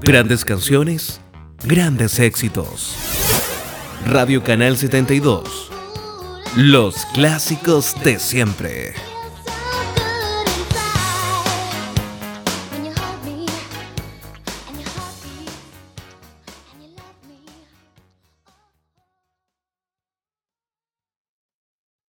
Grandes canciones, grandes éxitos. Radio Canal 72. Los clásicos de siempre.